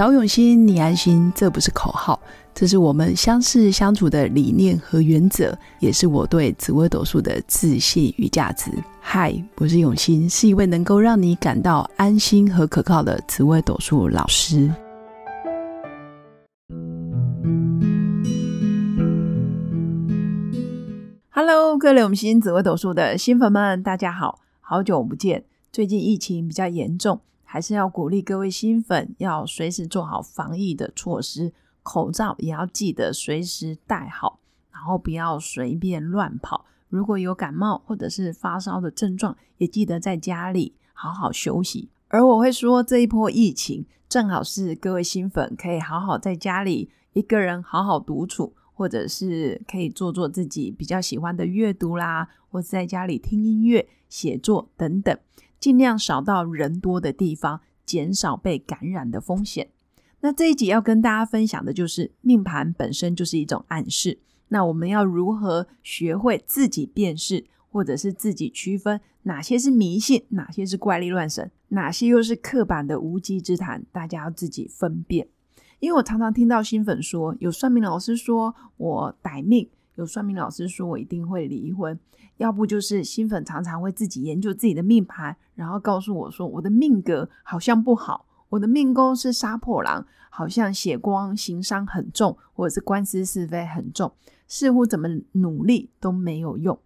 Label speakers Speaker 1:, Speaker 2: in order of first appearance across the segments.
Speaker 1: 找永新，你安心，这不是口号，这是我们相识相处的理念和原则，也是我对紫微斗数的自信与价值。嗨，我是永新，是一位能够让你感到安心和可靠的紫微斗数老师。Hello，各位永新紫微斗数的新粉们，大家好，好久不见。最近疫情比较严重。还是要鼓励各位新粉，要随时做好防疫的措施，口罩也要记得随时戴好，然后不要随便乱跑。如果有感冒或者是发烧的症状，也记得在家里好好休息。而我会说，这一波疫情正好是各位新粉可以好好在家里一个人好好独处，或者是可以做做自己比较喜欢的阅读啦，或者在家里听音乐、写作等等。尽量少到人多的地方，减少被感染的风险。那这一集要跟大家分享的就是命盘本身就是一种暗示。那我们要如何学会自己辨识，或者是自己区分哪些是迷信，哪些是怪力乱神，哪些又是刻板的无稽之谈？大家要自己分辨。因为我常常听到新粉说，有算命老师说我歹命。有算命老师说我一定会离婚，要不就是新粉常常会自己研究自己的命盘，然后告诉我说我的命格好像不好，我的命宫是杀破狼，好像血光行伤很重，或者是官司是非很重，似乎怎么努力都没有用。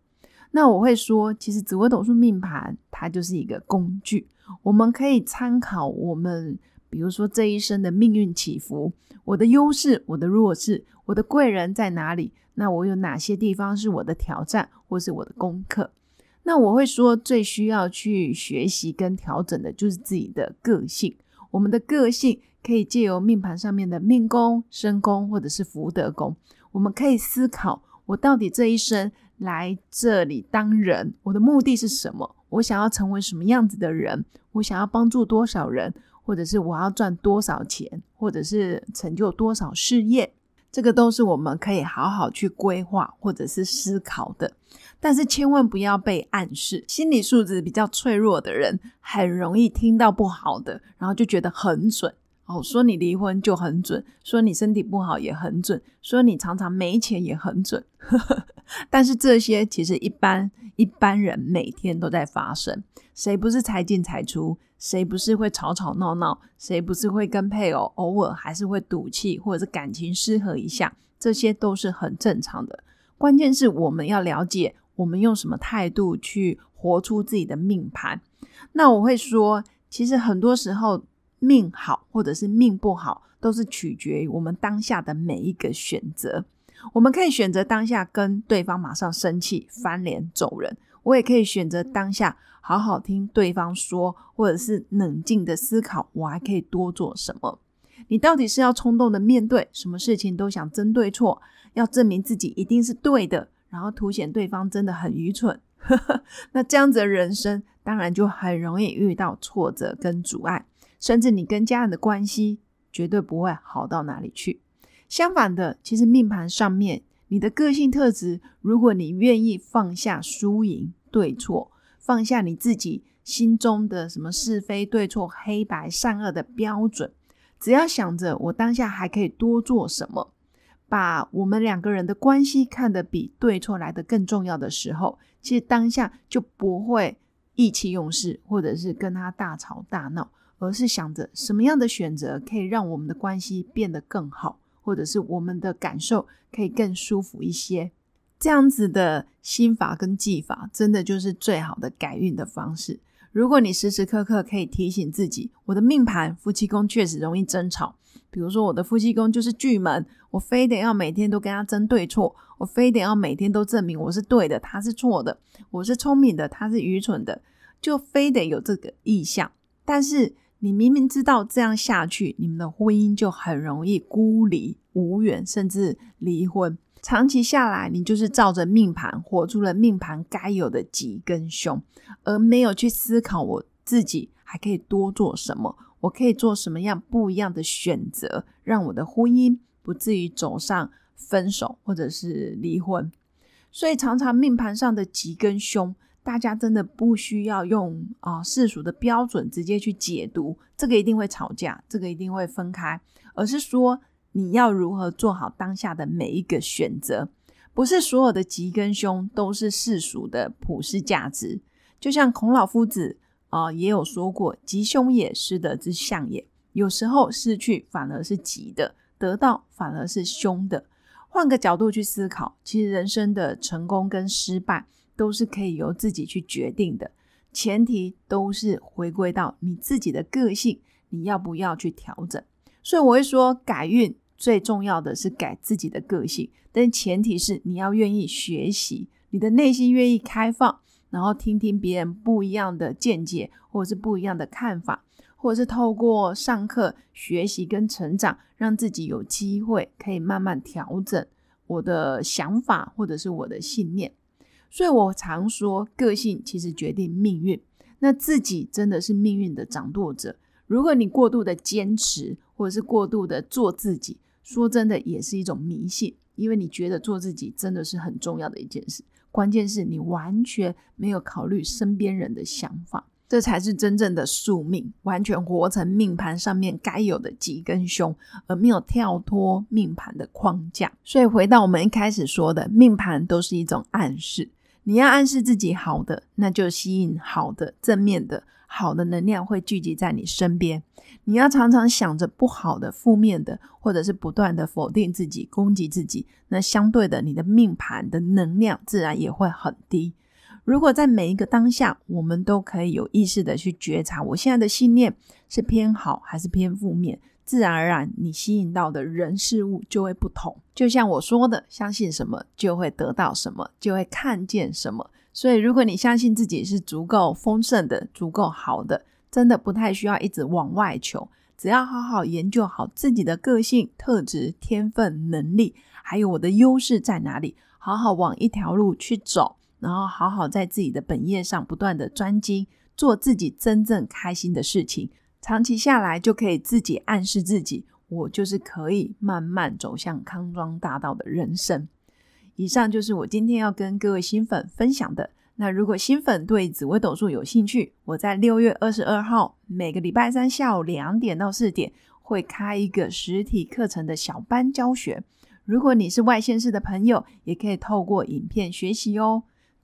Speaker 1: 那我会说，其实紫微斗数命盘它就是一个工具，我们可以参考我们。比如说这一生的命运起伏，我的优势，我的弱势，我的贵人在哪里？那我有哪些地方是我的挑战，或是我的功课？那我会说，最需要去学习跟调整的就是自己的个性。我们的个性可以借由命盘上面的命宫、身宫或者是福德宫，我们可以思考：我到底这一生来这里当人，我的目的是什么？我想要成为什么样子的人？我想要帮助多少人？或者是我要赚多少钱，或者是成就多少事业，这个都是我们可以好好去规划或者是思考的。但是千万不要被暗示，心理素质比较脆弱的人很容易听到不好的，然后就觉得很准。哦，说你离婚就很准，说你身体不好也很准，说你常常没钱也很准。但是这些其实一般一般人每天都在发生，谁不是财进财出？谁不是会吵吵闹闹？谁不是会跟配偶偶尔还是会赌气，或者是感情失和一下？这些都是很正常的。关键是我们要了解，我们用什么态度去活出自己的命盘。那我会说，其实很多时候命好或者是命不好，都是取决于我们当下的每一个选择。我们可以选择当下跟对方马上生气、翻脸走人，我也可以选择当下。好好听对方说，或者是冷静的思考，我还可以多做什么？你到底是要冲动的面对什么事情都想争对错，要证明自己一定是对的，然后凸显对方真的很愚蠢？那这样子的人生，当然就很容易遇到挫折跟阻碍，甚至你跟家人的关系绝对不会好到哪里去。相反的，其实命盘上面你的个性特质，如果你愿意放下输赢对错。放下你自己心中的什么是非对错、黑白善恶的标准，只要想着我当下还可以多做什么，把我们两个人的关系看得比对错来的更重要的时候，其实当下就不会意气用事，或者是跟他大吵大闹，而是想着什么样的选择可以让我们的关系变得更好，或者是我们的感受可以更舒服一些。这样子的心法跟技法，真的就是最好的改运的方式。如果你时时刻刻可以提醒自己，我的命盘夫妻宫确实容易争吵。比如说，我的夫妻宫就是巨门，我非得要每天都跟他争对错，我非得要每天都证明我是对的，他是错的，我是聪明的，他是愚蠢的，就非得有这个意向。但是你明明知道这样下去，你们的婚姻就很容易孤立无援，甚至离婚。长期下来，你就是照着命盘活出了命盘该有的吉跟凶，而没有去思考我自己还可以多做什么，我可以做什么样不一样的选择，让我的婚姻不至于走上分手或者是离婚。所以，常常命盘上的吉跟凶，大家真的不需要用啊世俗的标准直接去解读，这个一定会吵架，这个一定会分开，而是说你要如何做好当下的每一个选择，不是所有的吉跟凶都是世俗的普世价值。就像孔老夫子啊也有说过：“吉凶也，失德之相也。”有时候失去反而是吉的，得到反而是凶的。换个角度去思考，其实人生的成功跟失败。都是可以由自己去决定的，前提都是回归到你自己的个性，你要不要去调整？所以我会说，改运最重要的是改自己的个性，但前提是你要愿意学习，你的内心愿意开放，然后听听别人不一样的见解，或者是不一样的看法，或者是透过上课学习跟成长，让自己有机会可以慢慢调整我的想法或者是我的信念。所以我常说，个性其实决定命运。那自己真的是命运的掌舵者。如果你过度的坚持，或者是过度的做自己，说真的也是一种迷信。因为你觉得做自己真的是很重要的一件事，关键是你完全没有考虑身边人的想法，这才是真正的宿命，完全活成命盘上面该有的吉跟凶，而没有跳脱命盘的框架。所以回到我们一开始说的，命盘都是一种暗示。你要暗示自己好的，那就吸引好的、正面的、好的能量会聚集在你身边。你要常常想着不好的、负面的，或者是不断的否定自己、攻击自己，那相对的，你的命盘的能量自然也会很低。如果在每一个当下，我们都可以有意识的去觉察，我现在的信念是偏好还是偏负面。自然而然，你吸引到的人事物就会不同。就像我说的，相信什么就会得到什么，就会看见什么。所以，如果你相信自己是足够丰盛的、足够好的，真的不太需要一直往外求，只要好好研究好自己的个性特质、天分、能力，还有我的优势在哪里，好好往一条路去走，然后好好在自己的本业上不断的专精，做自己真正开心的事情。长期下来，就可以自己暗示自己，我就是可以慢慢走向康庄大道的人生。以上就是我今天要跟各位新粉分享的。那如果新粉对紫微斗数有兴趣，我在六月二十二号每个礼拜三下午两点到四点会开一个实体课程的小班教学。如果你是外县市的朋友，也可以透过影片学习哦。